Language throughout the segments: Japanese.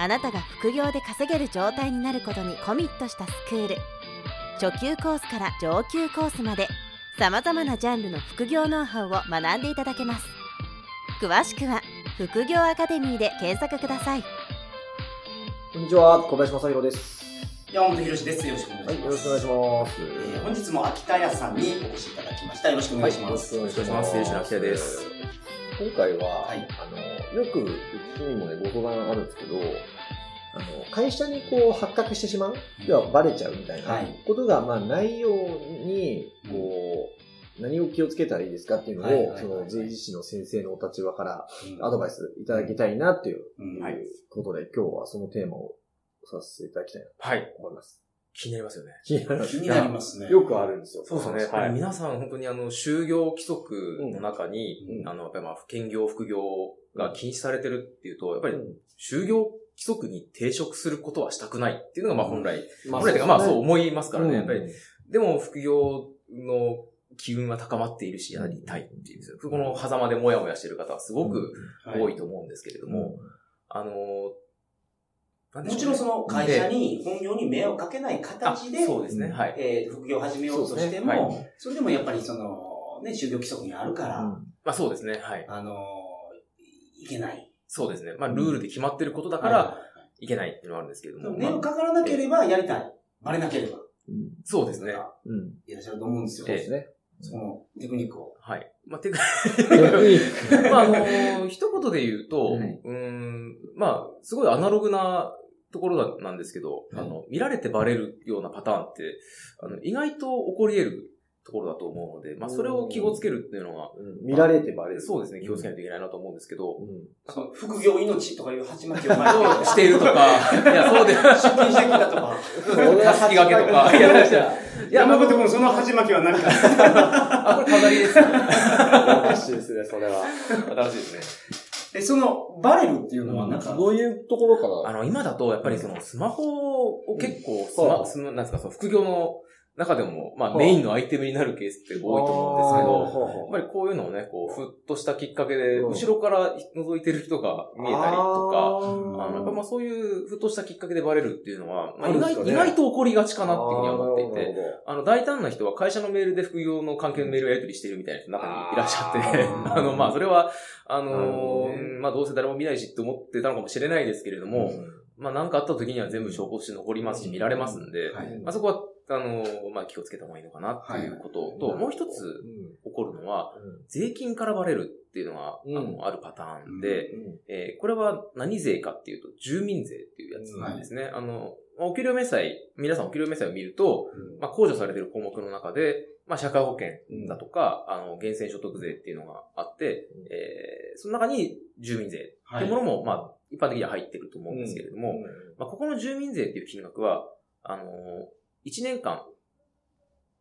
あなたが副業で稼げる状態になることにコミットしたスクール初級コースから上級コースまでさまざまなジャンルの副業ノウハウを学んでいただけます詳しくは副業アカデミーで検索くださいこんにちは、小林正宏です。山本博史です。よろしくお願いします。はい、よろしくお願いします。えー本日も秋田屋さんにお越しいただきました。よろしくお願いします。よろしくお願いしお願いしますます。秋田です。今回は、はいあの、よくうちにもね、ご相談あるんですけど、あの、会社にこう発覚してしまう、要はバレちゃうみたいなはいことが、まあないように、こう、何を気をつけたらいいですかっていうのを、その税理士の先生のお立場からうんアドバイスいただきたいなっていうことで、今日はそのテーマをさせていただきたいなはい。と思います。気になりますよね。気になります気になりますね。よくあるんですよ。そうですね。はい。皆さん本当にあの、就業規則の中に、うんあの、やっぱりまあ、兼業、副業が禁止されてるっていうと、やっぱりうん。就業規則に抵触することはしたくないっていうのがまあ本来、まあ本来というかまあそうう思いますからね。やっぱりうんでも副業の機運は高まっているし、やりたいっていう、この狭間でもやもやしてる方はすごくはい。多いと思うんですけれども、あの、もちろんその会社に、本業に目をかけない形で、あそうですね。はい。えー副業を始めようとしても、それでもやっぱりその、ね、就業規則にあるから、うん。まあそうですね。はい。あのーいけない。そうですね。まあルールで決まってることだか、からいけないっていうのはあるんですけれども。まあ目をかからなければやりたい。バレなければ。うんそうですね。うん。いらっしゃると思うんですよ。そうですね。そのテクニックを。はい。まあ、てか、う まあ、あのー一言で言うと、はいうーん、まあ、すごいアナログなところだなんですけど、あの、見られてバレるようなパターンって、あの、意外と起こり得るところだと思うので、まあ、それを気をつけるっていうのは、ん見られてバレる。そうですね、気をつけないといけないなと思うんですけど、うん。その副業命とかいう鉢巻きを前に しているとか、いや、そうで、出勤してきたとか。たすき掛けとか、いや、いや、いや、山本君、その鉢巻きは何か あ、これ飾りですね。らしいですね、それは。新しいですね。え、その、バレるっていうのは、なんか、どういうところから？あの、今だと、やっぱりその、スマホを結構、スはあマ、スマなんですか、その副業の中でも、まあ、はあメインのアイテムになるケースって多いと思うんですけど、けやっぱりこういうのをね、こう、ふっとしたきっかけで、うん。後ろから覗いてる人が見えたりとか、あの、やっぱまあそういうふっとしたきっかけでバレるっていうのは、まあ、意外意外と起こりがちかなっていうふうには思っていて、て。あの、大胆な人は会社のメールで副業の関係のメールをやり取りしているみたいな人中にいらっしゃって、あの、まあ、それは、あのまあ、どうせ誰も見ないしって思ってたのかもしれないですけれども、まあ、なんかあった時には全部証拠として残りますし、見られますんで、はい。まあ、そこは、あのまあ、気をつけた方がいいのかなっていうことと、もう一つ起こるのは、税金からバレるっていうのが、うん。あの、あるパターンで、うんえーこれは何税かっていうと、住民税っていうやつなんですね。あの、まあお給料明細、皆さんお給料明細を見ると、まあ、控除されている項目の中で、まあ、社会保険だとか、あの、源泉所得税っていうのがあって、うん。えーその中に住民税っていうものも、まあ、一般的には入ってると思うんですけれども、まあ、ここの住民税っていう金額は、あの1年間、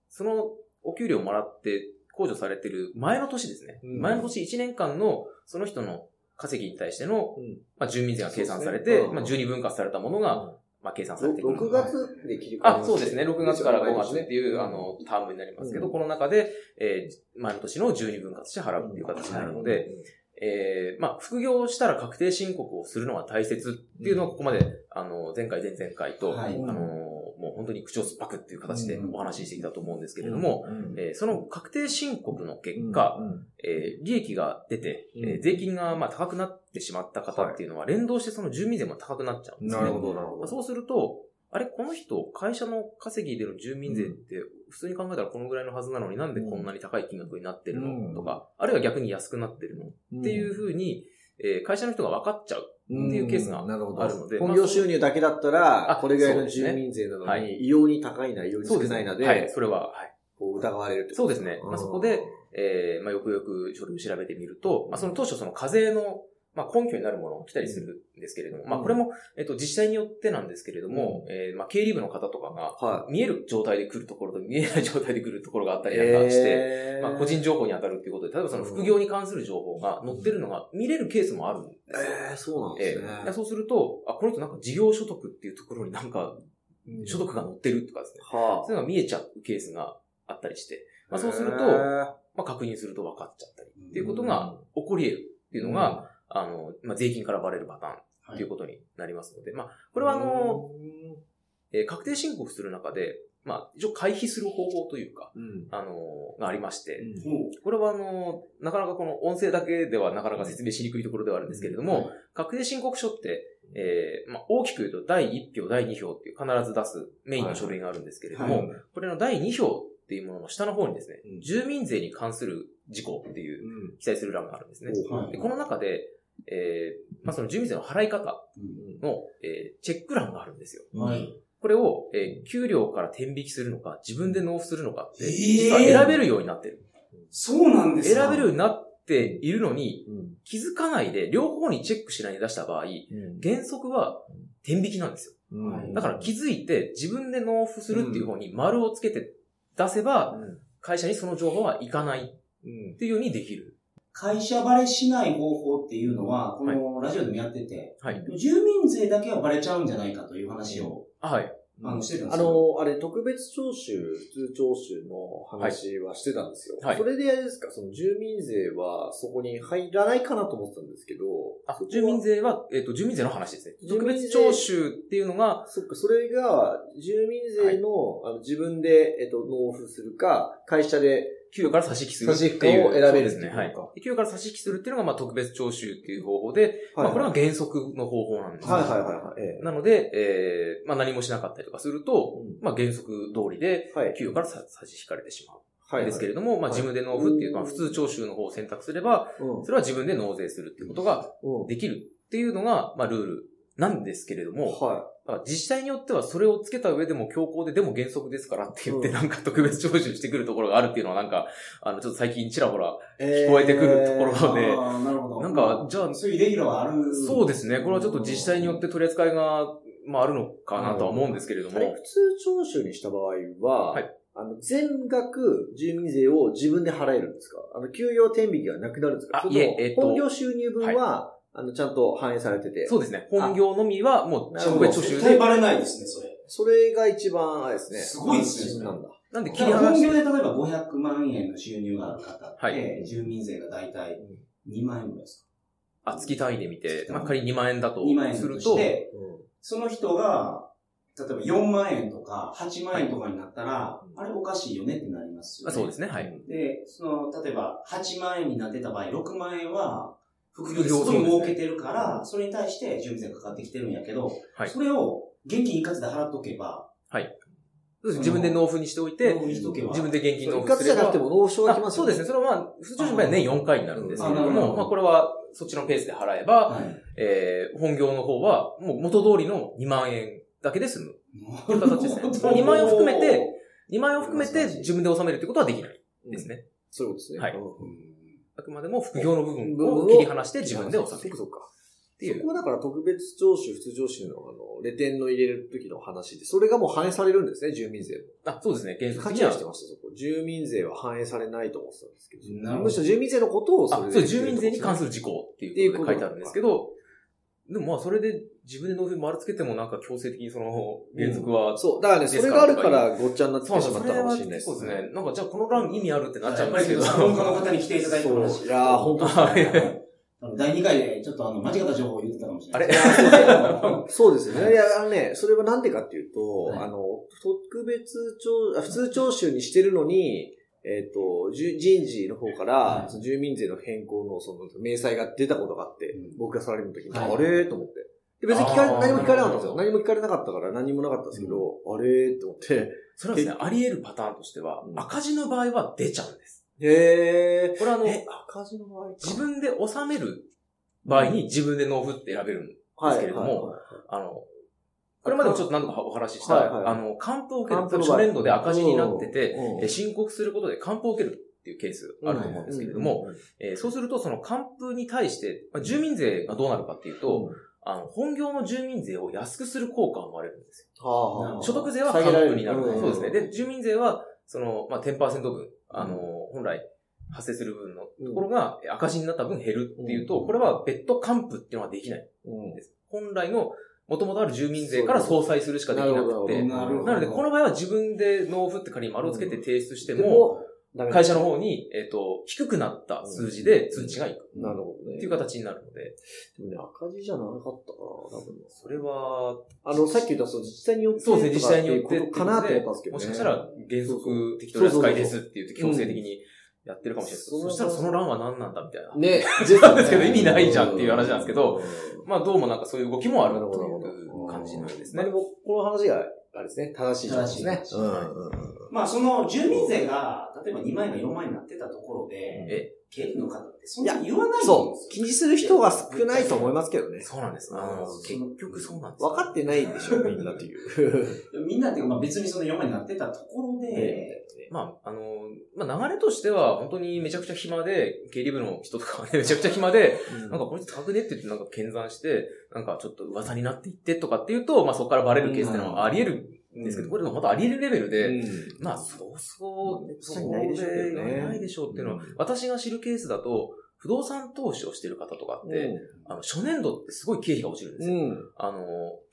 そのお給料をもらって控除されてる前の年ですね。うん。前の年1年間のその人の稼ぎに対しての、うん。まあ、住民税が計算されて、ね。うん。まあ、12分割されたものが、まあ、計算されてくる。6月で切り替えあ、そうですね。6月から5月ねっていう、あの、タームになりますけど、うん。この中で、えー前の年の12分割して払うっていう形になるので、、えーまあ、副業したら確定申告をするのが大切っていうのはここまで、あの、前回、前々回と、はい。あの、もう本当に口を酸っぱくっていう形でうんお話ししてきたと思うんですけれども、うんえーその確定申告の結果、うんえー利益が出て、え税金がまあ高くなってしまった方っていうのは、連動してその住民税も高くなっちゃうんですね。なるほど、なるほど。まあそうすると、あれ、この人、会社の稼ぎでの住民税って、普通に考えたらこのぐらいのはずなのになんでこんなに高い金額になってるの、うん。とか、あるいは逆に安くなってるの、っていうふうに、えー会社の人が分かっちゃう。っていうケースがあるので本業収入だけだったら、あこれぐらいの住民税なのはに、異様に高いな、異様に少ないなで、はい、それは、はい。こう疑われるそうですね。まあ、そこで、えーまあ、よくよく書類を調べてみると、まあ、その当初その課税のまあ、根拠になるものが来たりするんですけれども、まあ、これも、えっと、自治体によってなんですけれども、えーまあ、経理部の方とかが、は見える状態で来るところと見えない状態で来るところがあったりなんかして、えー。まあ、個人情報に当たるっていうことで、例えばその副業に関する情報が載ってるのが見れるケースもあるんですよ。えー、そうなんですね。ええそうすると、あ、この人なんか事業所得っていうところになんかうん。所得が載ってるとかですね。はそういうのが見えちゃうケースがあったりして、まあ、そうすると、まあ、確認すると分かっちゃったりっていうことが起こり得るっていうのが、あの、まあ、税金からバレるパターンっていうことになりますので、まあ、これはあの、えー確定申告する中で、まあ、一応回避する方法というか、うん、あのがありまして、うん。ほこれはあの、なかなかこの音声だけではなかなか説明しにくいところではあるんですけれども、確定申告書って、えーまあ、大きく言うと第1票、第2票っていう必ず出すメインの書類があるんですけれども、はい。これの第2票っていうものの下の方にですね、うん。住民税に関する事項っていううん。記載する欄があるんですね。はい。でこの中で、えーまあ、その住民税の払い方うんの、えーチェック欄があるんですよ。はい。これを、えー給料から転引きするのか、自分で納付するのかって、選べるようになってる。そうなんですか選べるようになっているのに、うん気づかないで、両方にチェックしないで出した場合、原則は転引きなんですよ。うんはいだから気づいて自分で納付するっていう方に丸をつけて出せば、会社にその情報はいかないうんっていうようにできる。会社バレしない方法っていうのは、このラジオでもやってて、はい。住民税だけはバレちゃうんじゃないかという話を、あはい。あの、してたんであすよ。の、あれ、特別徴収、普通徴収の話はしてたんですよ。はいそれであれですか、その住民税はそこに入らないかなと思ってたんですけど、あ住民税は、えっ、と、住民税の話ですね。特別徴収っていうのが、そっか、それが、住民税の、あの自分で、えっと、納付するか、会社で、給与から差し引きするっていう。差し引きを選べるですね。はい給与から差し引きするっていうのが、まあ、特別徴収っていう方法で、まあ、これは原則の方法なんです。はいはいはいはい。ええなので、えー、まあ、何もしなかったりとかすると、うんまあ、原則通りで、はい。給与から差差し引かれてしまう。はい。ですけれども、まあ、はい自分で納付っていう、まあ、普通徴収の方を選択すれば、うんそれは自分で納税するっていうことがうん。できるっていうのが、まあ、ルールなんですけれども、はだから自治体によってはそれをつけた上でも強行ででも原則ですからって言ってうんなんか特別徴収してくるところがあるっていうのはなんか、あの、ちょっと最近ちらほら、い。聞こえてくるところあでーなるほど。なんかじゃあそういうイレギュラーはある。そうですね。これはちょっと自治体によって取り扱いが、まあ、あるのかなとは思うんですけれども普通徴収にした場合は、はいあの、全額住民税を自分で払えるんですか？あの、給与転引きがなくなるんですか？いええっと本業収入分は、あの、ちゃんと反映されてて。そうですね。本業のみはもうなるほど特別徴収で、絶対バレないですね、それ。それが一番、あれですね。すごいですねなんだ。なんでだ切り離本業で例えば500万円の収入がある方って、はい住民税が大体2万円ぐらいですあ、月単位で見てまあ、仮に2万円だか。と2万円すると、として、その人が、例えば4万円とか8万円とかになったら、あれおかしいよねってなりますよね。あそうですね。はい。で、その、例えば8万円になってた場合、6万円は、副業です。ごい儲けてるから、それに対して住民税がかかってきてるんやけど、はい。それを現金一括で払っとけば、そうです。自分で納付にしておいて、納付しとけば。自分で現金納一付すれば。括じゃなくても納付書が来ますよあそうですね。それはまあ、普通の場合は年4回になるんですけれども、まあこれはそっちのペースで払えば、はい。えー、本業の方はもう元通りの2万円だけで済む。という形ですね。なるほど2万円を含めて、2万円を含めて自分で納めるってことはできないですね。そういうことですね。はい。うんあくまでも副業の部分をを切り離して自分で納めるそっかそっていうそこはだから特別徴収、普通徴収のあの、レテンの入れる時の話で、それがもう反映されるんですね、住民税も。あ、そうですね。原則的には。してました、そこ。住民税は反映されないと思ってたんですけど。どむしろ住民税のことをあ、れでそう、住民税に関する事項っていうことで書いてあるんですけど、でもまあそれで自分で納付丸つけてもなんか強制的にその原則は、そう。だからね、それがあるからごっちゃになってしまったかもしれないですそうですね。なんかじゃあこの欄意味あるってなっちゃうんですけど。本家の方に来ていただいてそう。話いやー、本当あ い。やあの第2回でちょっとあの、間違った情報を言ってたかもしれない。あれ？そうですね。いや、あのね、それはなんでかっていうと、はい。あの、特別徴、あ普通徴収にしてるのに、えっ、と、じゅ人事の方から、はいその住民税の変更のその明細が出たことがあって、うん僕がサラリーマンの時に、はいあれ？と思って。で別に聞かれ何も聞かれなかったんですよ。何も聞かれなかったから何もなかったんですけど、あれ？と思って。それはですね、あり得るパターンとしてはう、ん赤字の場合は出ちゃうんです。へー。これはあの、え、赤字の場合か自分で納める場合に自分で納付って選べるんですけれども、はいはいはいあの、これまでもちょっと何度かお話しした、はいはい。あの、還付を受ける。初年度で赤字になってて、うん。え申告することで還付を受けるっていうケースあると思うんですけれども、えーそうするとその還付に対して、まあ、住民税がどうなるかっていうと、あの、本業の住民税を安くする効果が生まれるんですよ。はあ。所得税は還付になる。うん。そうですね。で、住民税は、その、まあ、10%分、あの、本来発生する分のところが赤字になった分減るっていうと、うん。これは別途還付っていうのはできないうんんです。本来の元々ある住民税から相殺するしかできなくて、なるほどなので、この場合は自分で納付って仮に丸をつけて提出してでも、会社の方に、えっ、と、低くなった数字で通知がいく。なるほどね。っていう形になるので、でもね、赤字じゃなかったかな、多分。それは、あの、さっき言った、その自治体によってそうですね、自治体によってとかなと思ったんですけどね。もしかしたら原則適当な扱いですって言って強制的にやってるかもしれない。ですけど、うんそしたらその欄は何なんだみたいな。ね、なんですけど意味ないじゃんっていう話なんですけど。うん、まあどうもなんかそういう動きもあるなるほという感じのようですね。まあで。も、この話が、あれですね、正しいですね。正しいうんうん。まあ、その住民税が、例えば2万円が4万円になってたところで、え、経理の方ってそんなに言わないんですよそう。気にする人が少ないと思いますけどね。そうなんです。結局そうなんです。分かってないでしょ、みんなっていう。みんなっていうか、まあ別にその4万円になってたところで、まあ、あの、まあ流れとしては本当にめちゃくちゃ暇で、経理部の人とかはね、めちゃくちゃ暇で、なんかこいつ高くねって言ってなんか検算して、なんかちょっと噂になっていってとかっていうと、まあそこからバレるケースっていうのはあり得るんですけど、これでもまたあり得るレベルで、うん。まあそうそう、そこでしょうけどね。で言わないでしょうっていうのは、うん。私が知るケースだと、不動産投資をしてる方とかって、うあの、初年度ってすごい経費が落ちるんですよ。ん。あの、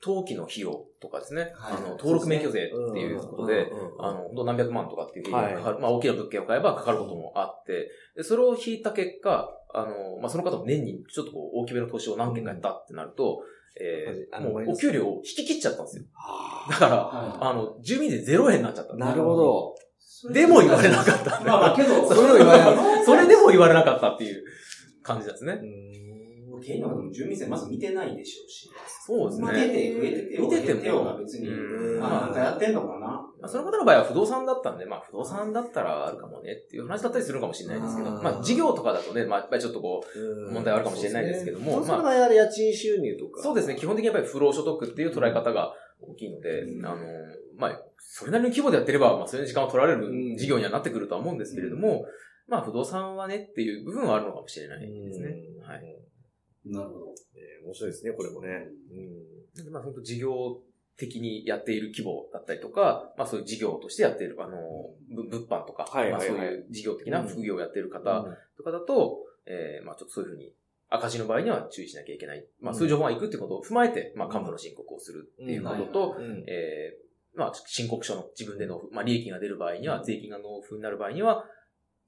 登記の費用とかですね、はい。あの、登録免許税っていうことで、あの、本当何百万とかっていう経費がかかる、まあ大きな物件を買えばかかることもあって、でそれを引いた結果、あの、まあその方も年にちょっとこう大きめの投資を何件かやったってなると、えー、もうお給料を引き切っちゃったんですよ。はだから、はあの、住民税0円になっちゃったあ。なるほど。いでも言われなかった。まあまあけど、それを言われな それでも言われなかったっていう感じですね。経理の住民税まず見てないでしょうし。そうですまあ出ね。て増えてて、見てても増えようが別に、なんかやってんのかな？まあ、その方の場合は不動産だったんで、まあ不動産だったらあるかもねっていう話だったりするかもしれないですけど、うんまあ事業とかだとね、まあやっぱりちょっとこう、問題あるかもしれないですけどもそうするとあれ家賃収入とか。そうですね、基本的にやっぱり不労所得っていう捉え方が大きいので、うんあの、まあ、それなりの規模でやってれば、まあそれに時間を取られるうん事業にはなってくるとは思うんですけれども、まあ不動産はねっていう部分はあるのかもしれないですね。うんはい。なるほど。えー面白いですね、これもね。でまあ本当事業的にやっている規模だったりとか、まあそういう事業としてやっている、あの、ぶ物販とか、はいはいはい。まあそういう事業的な副業をやっている方うん。とかだと、えーまあちょっとそういうふうに赤字の場合には注意しなきゃいけない。まあそういう情報がいくっていうことを踏まえて、まあ幹部の申告をするっていうことと、うん。えーまあ申告書の自分で納付、まあ利益が出る場合には、税金が納付になる場合には、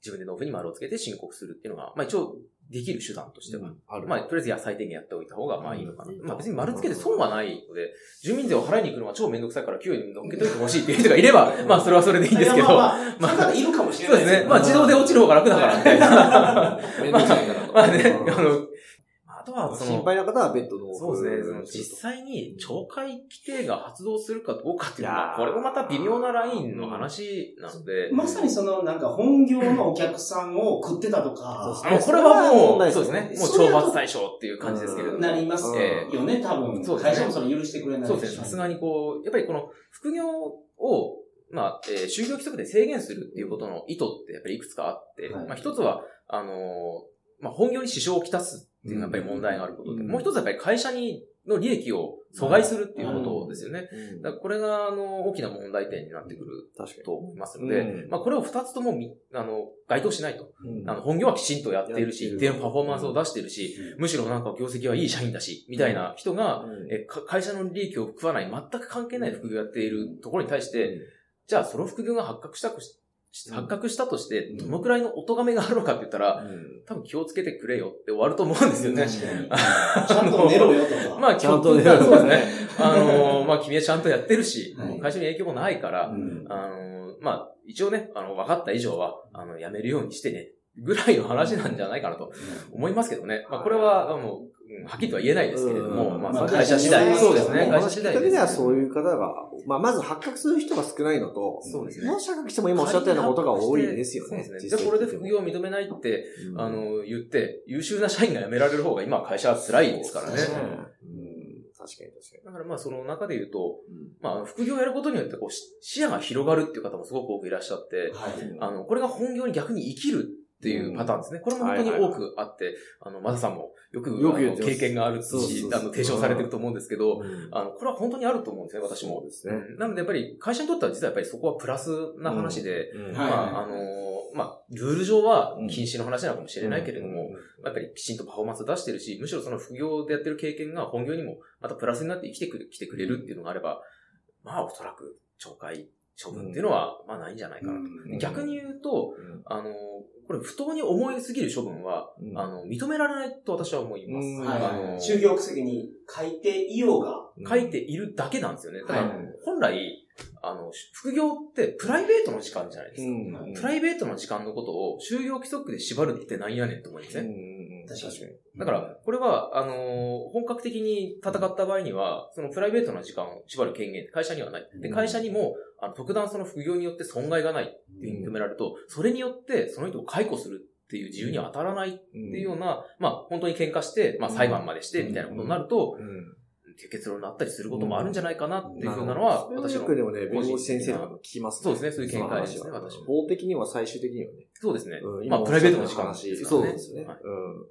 自分で納付に丸をつけて申告するっていうのが、まあ一応できる手段としては、ある。まあ、とりあえずや最低限やっておいた方が、まあいいのかな。うん。まあ別に丸つけて損はないので、住民税を払いに行くのは超めんどくさいから給与に乗っけといてほしいっていう人がいれば、まあそれはそれでいいんですけど、まあまあ、まあ、いるかもしれそうですね。ないまあ自動で落ちる方が楽だからみたいな。めんどくさいからとまあね、うんあの、はその、心配な方はベッドの。そうですね、実際に懲戒規定が発動するかどうかっていうのは、いやー。これもまた微妙なラインの話なので、まさにその、なんか本業のお客さんを食ってたとか、あのこれはもう、そうですね、もう懲罰対象っていう感じですけれども。なりますえよね、多分。そうですね。会社もそれ許してくれないそうですね。さすがにこう、やっぱりこの副業を、まあ、えー就業規則で制限するっていうことの意図ってやっぱりいくつかあって、はい。まあ一つは、あのーまあ本業に支障をきたすっていうのがやっぱり問題があることで、うん。もう一つはやっぱり会社に、の利益を阻害するっていうことですよね。うん。だからこれが、あの、大きな問題点になってくると思いますので、うん。まあこれを二つともみ、あの、該当しないと。に。あの、本業はきちんとやっているし、一定のパフォーマンスを出しているし、むしろなんか業績はいい社員だし、みたいな人が、会社の利益を食わない、全く関係ない副業をやっているところに対して、じゃあその副業が発覚したくし、発覚したとして、どのくらいのお咎めがあるのかって言ったら、うん多分気をつけてくれよって終わると思うんですよね。確かに。ちゃんと寝ろよとか。まあ、ちゃんとね基本的にはそうですね。あのーまあ、君はちゃんとやってるし、はい会社に影響もないから、うんあのーまあ、一応ね、あの、分かった以上は、あの、やめるようにしてね、ぐらいの話なんじゃないかなと思いますけどね。まあ、これは、もう、うんはっきりとは言えないですけれども、うんまあ、まあ会社次第。そうですね。お会社次第です。はそういう方が、まあ、まず発覚する人が少ないのと、そうですねもししても今おっしゃったようなことが多いですよね。そうですね。じゃあこれで副業を認めないって、うんあの、言って、優秀な社員が辞められる方が今は会社は辛いですからね。うん確かかに確かだからまあその中で言うと、に。まあ副業をやることによってこうし視野が広がるっていう方もすごく多くいらっしゃって、はい。あの、これが本業に逆に生きるっていうパターンですね。これも本当に多くあって、あの、マ田さんもよくよく経験があるしあの、提唱されてると思うんですけど、うん。あの、これは本当にあると思うんですね、私も。ですね。なのでやっぱり会社にとっては実はやっぱりそこはプラスな話で、まあ、あのーまあ、ルール上は禁止の話なのかもしれないけれども、うん。やっぱりきちんとパフォーマンスを出してるし、むしろその副業でやってる経験が本業にもまたプラスになって生きてくる、来てくれるっていうのがあれば、まあおそらく懲戒処分っていうのは、まあないんじゃないかなと。うん。逆に言うと、うん。あのーこれ不当に重いすぎる処分は、うん。あの、認められないと私は思います。うん。はいあのー就業責に書いていようが、書いているだけなんですよね。だからはい、本来、あの、副業ってプライベートの時間じゃないですか。うん。プライベートの時間のことを就業規則で縛るってなんやねんと思いません、うん確かに。だから、これは、あのー本格的に戦った場合には、そのプライベートな時間を縛る権限って会社にはない。で、うん。会社にも、あの、特段その副業によって損害がないっていうふうに認められると、それによってその人を解雇するっていう自由には当たらないっていうような、まあ、本当に喧嘩して、まあ、裁判までして、みたいなことになると、うん。っていう結論になったりすることもあるんじゃないかなっていうふうなのは、私のよくでもね、弁護士先生とかも聞きますそうですねそういう見解ですね私も。法的には最終的にはね。そうですね。うん。まあ、プライベートの時間。そうですよね。はい。うん。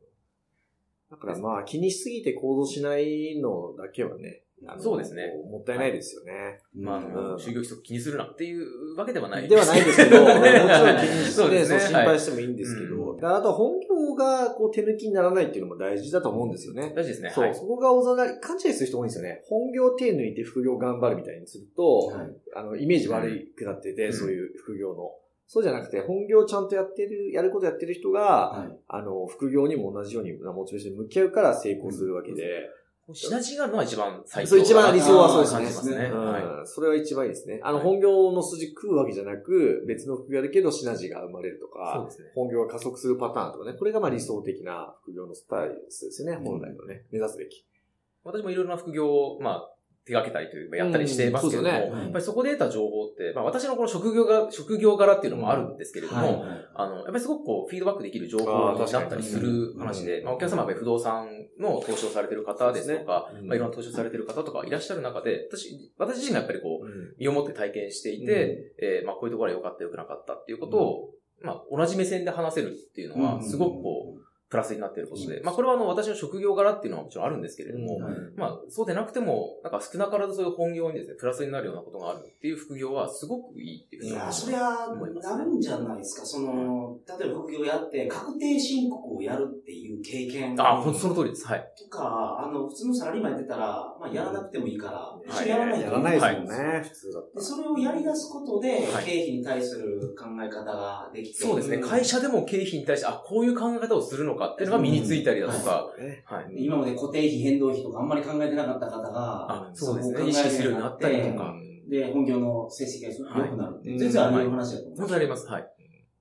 だからまあ、気にしすぎて行動しないのだけはね、そうですねもったいないですよね。まあ、就業規則気にするなっていうわけではないではないですけど、もちろん気ねにして、心配してもいいんですけど、あと本業がこう手抜きにならないっていうのも大事だと思うんですよね。大事ですね。そう、はい。そこがおざなり、勘違いする人多いんですよね。本業手抜いて副業頑張るみたいにすると、はいあの、イメージ悪くなってて、うんそういう副業の。そうじゃなくて、本業ちゃんとやってる、やることやってる人が、はいあの、副業にも同じようにモチベーションに向き合うから成功するわけで、シナジーがあるのは一番最そう一番理想はそうですねすね。うんはそれは一番いいですね。あの、はい本業の筋食うわけじゃなく、別の副業だけどシナジーが生まれるとい。そうか、ですね。本業が加速するパターンとかね、これがまあ理想的な副業のスタイルですね、本来のね、目指すべき。私もいろいろな副業を、まあ、手掛けたりというか、やったりしてますけれども、うんね。やっぱりそこで得た情報って、まあ私のこの職業が、職業柄っていうのもあるんですけれども、はいあの、やっぱりすごくこう、フィードバックできる情報に。なったりする話で、うんまあお客様はやっぱり不動産の投資をされてる方ですとか、ね。まあいろんな投資をされてる方とかいらっしゃる中で、私、私自身がやっぱりこう、うん。身をもって体験していて、えーまあこういうところは良かった良くなかったっていうことを、まあ同じ目線で話せるっていうのは、すごくこう、プラスになっていることで、まあこれはあの私の職業柄っていうのはもちろんあるんですけれども、うんまあそうでなくても、なんか少なからずそういう本業にですね、プラスになるようなことがあるっていう副業はすごくいいっていうふうに思いいや、そりゃ、なるんじゃないですか？その、例えば副業やって、確定申告をやるっていう経験あ、ほんとその通りです。はい。とか、あの、普通のサラリーマンやってたら、まあ、やらなくてもいいから、い一緒にやらないとやらないですもんはね、普通だったで、それをやり出すことで、はい経費に対する考え方ができて。そうですね。会社でも経費に対して、あ、こういう考え方をするのかっていうのが身についたりだとか、はい。今まで固定費、変動費とかあんまり考えてなかった方が、あ、そうですね。こ考え意識するようになったりとか。で、本業の成績がすごく良くなるって、はい全然ある話だと思う。本当にあります。はい。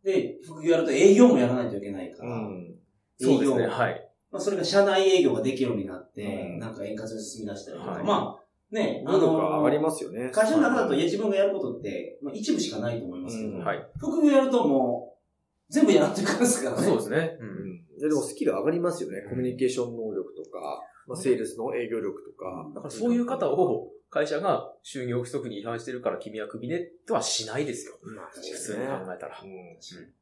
で、副業やると営業もやらないといけないから、うん。そうですね。営業はい。まあ、それが社内営業ができるようになって、うんなんか円滑に進み出したりとか、はいまあ、ね、能力が上がりますよね。会社の中だといや自分がやることって、まあ、一部しかないと思いますけど、うんはい。副業やるともう、全部やらっていくんですからね。そうですね。う。うんでもスキル上がりますよね。コミュニケーション能力とか、まあ、セールスの営業力とか。だからそういう方を会社が就業規則に違反してるから君はクビねとはしないですよ。まあ、普通に考えたら。うん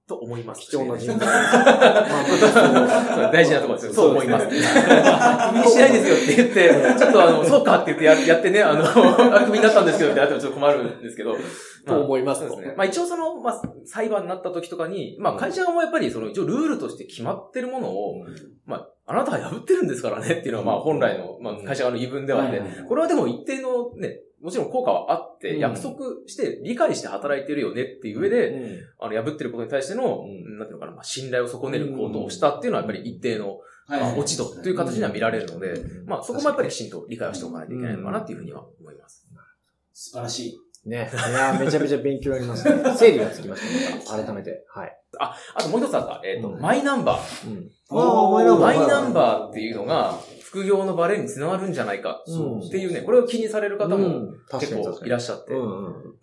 と思います。貴重な人材。そう大事なところですよ。そう思います。クビにしないですよって言って、ちょっとあの、そうかって言ってややってね、あの、あ クビになったんですけどってなってもちょっと困るんですけど。と思いますね。まあ一応その、まあ裁判になった時とかに、まあ会社側もやっぱりその一応ルールとして決まってるものを、まああなたは破ってるんですからねっていうのはまあ本来の、まあ会社側の言い分ではあって、これはでも一定のね、もちろん効果はあって、うん。約束して理解して働いてるよねっていう上で、うんあの、破ってることに対しての、うん。なんていうのかな、まあ、信頼を損ねる行動をしたっていうのはやっぱり一定の、はいまあ、落ち度という形には見られるので、うん。まあ、そこもやっぱりきちんと理解をしておかないといけないのかなっていうふうには思います。素晴らしい。ね。いやーめちゃめちゃ勉強になりますね。整理がつきました、また。改めて。はい。あともう一つあった、えっ、と、うんマイナンバー。うん。あーマイナンバーマイナンバーっていうのが、副業のバレにつながるんじゃないかうんっていうね、これを気にされる方も結構いらっしゃって、うんこ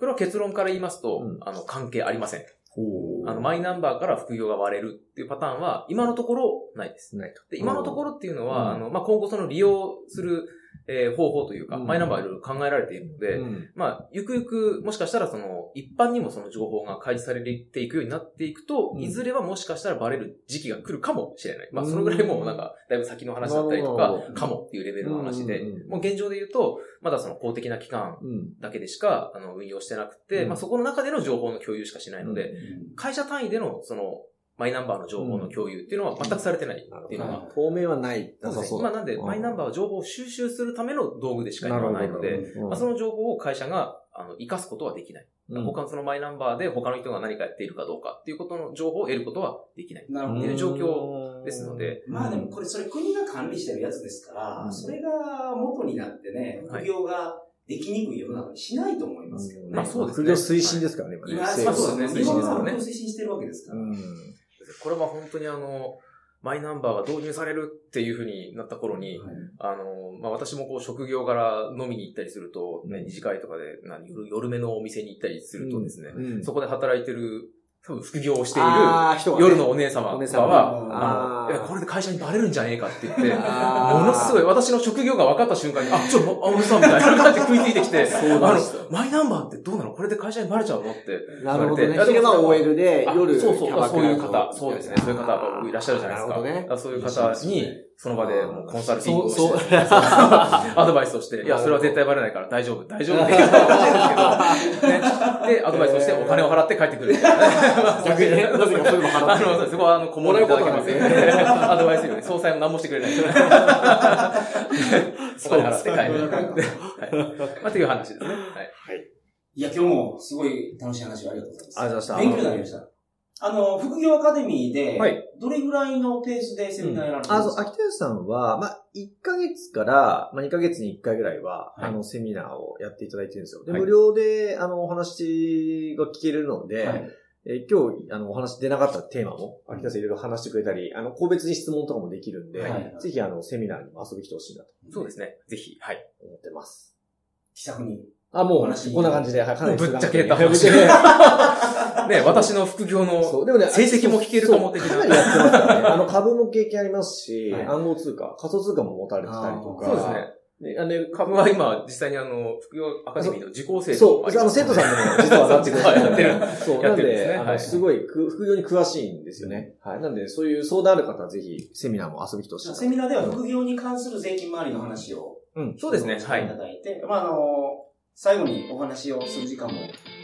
うん。れは結論から言いますと、うんあの、関係ありません。ほあの、マイナンバーから副業が割れるっていうパターンは、今のところないです。ないと。で、今のところっていうのは、うんあの、まあ、今後その利用する、えー方法というか、うん。マイナンバーいろいろ考えられているので、うん。まあ、ゆくゆく、もしかしたらその、一般にもその情報が開示されていくようになっていくと、うん。いずれはもしかしたらバレる時期が来るかもしれない。まあ、そのぐらいもうなんか、だいぶ先の話だったりとかかもっていうレベルの話で。もう現状で言うと、まだその公的な機関うん。だけでしか、あの、運用してなくて、うん。まあ、そこの中での情報の共有しかしないので、うん。会社単位でのその、マイナンバーの情報の共有っていうのは全くされてないっていうのが、ほ当面はない。そうなんで、マイナンバーは情報を収集するための道具でしか今はないので、うんまあ、その情報を会社が、あの、活かすことはできない。うん他のそのマイナンバーで他の人が何かやっているかどうかっていうことの情報を得ることはできない。なるほどねっていう。状況ですので、まあでもこれ、それ国が管理してるやつですから、うんそれが元になってね、はい副業ができにくい世の中にしないと思いますけどね。まあそうです副業推進ですからね、今ね。そうですね日本は推進ですからね推進してるわけですから。うん。これは本当にあの、マイナンバーが導入されるっていうふうになった頃に、はい。あの、まあ、私もこう職業柄飲みに行ったりすると、ね、うん二次会とかで何夜夜目のお店に行ったりするとですね、うん。そこで働いてる、多分副業をしている夜のお姉様とかは、これで会社にバレるんじゃねえかって言って、ものすごい私の職業が分かった瞬間に、あ、ちょ、あ、お姉さんみたいな感じで食いついてきて、あのマイナンバーってどうなの？これで会社にバレちゃうの？って。なるほどね。言われて昼間 OL で、あ夜、そうそう、そういう方、そうですね。そういう方がいらっしゃるじゃないですか。そういう方に、その場でもうコンサルティングをして、そうそう アドバイスをして、いや、それは絶対バレないから大丈夫、大丈夫って言うかもしいですけど、ね。で、アドバイスをしてお金を払って帰ってくるみたいな。逆にね、なぜかそういうの払あっての、そこは、あの、小物いただけますよもらうことなんですよアドバイスより、総裁も何もしてくれない。お金払って帰る。はい。まあ、という話ですね。はい。いや、今日もすごい楽しい話をありがとうございます。ありがとうございました勉強になりました。あの、副業アカデミーで、はいどれぐらいのペースでセミナーやられてるあ、そう、んですか、秋田さんは、まあ、1ヶ月から、まあ、2ヶ月に1回ぐらいは、はいあの、セミナーをやっていただいてるんですよ。で、はい無料で、あの、お話が聞けるので、はいえー今日、あの、お話出なかったテーマも、秋田さんいろいろ話してくれたり、あの、個別に質問とかもできるんで、はいぜひ、あの、セミナーにも遊びに来てほしいなとそうですね。ぜひ、はい。思ってます。気さくに。あ、もう、こんな感じで、はい、かなりぶっちゃけたぶっちゃけね、私の副業のそう、でもね、成績も聞けるかも的なそうかなりやってますからね。あの、株も経験ありますし、はい暗号通貨、仮想通貨も持たれてたりとか。そうですね。ね。あの、株は今、実際にあの、副業アカデミーの受講生そう、あの、生徒さんでも実はなってくれてはいやってる。そう、やなんで、ってるんですねはいあの、すごい、く副業に詳しいんですよね。はい。なんで、そういう相談ある方はぜひ、セミナーも遊びに来てほしいな。セミナーでは副業に関する税金周りの話をうん。そうですね。はいい。ただいて、まあ、あの、最後にお話をする時間も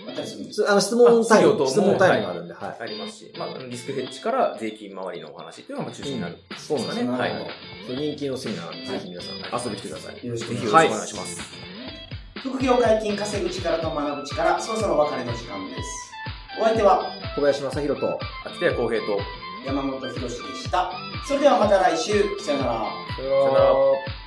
あったりするんですすあの、質問タイム、質問タイムがあるんで、はい。ありますし、まあ、リスクヘッジから税金周りのお話っていうのが中心になる。そうなんですね。はいそう人気のセミナーなんで、ぜひ皆さん遊びに来てください。よろしくおお願いします。願いします。副業解禁稼ぐ力と学ぶ力、そろそろお別れの時間です。お相手は小林正宏と、秋田屋公平と、山本博史でした。それではまた来週、さよなら。さよなら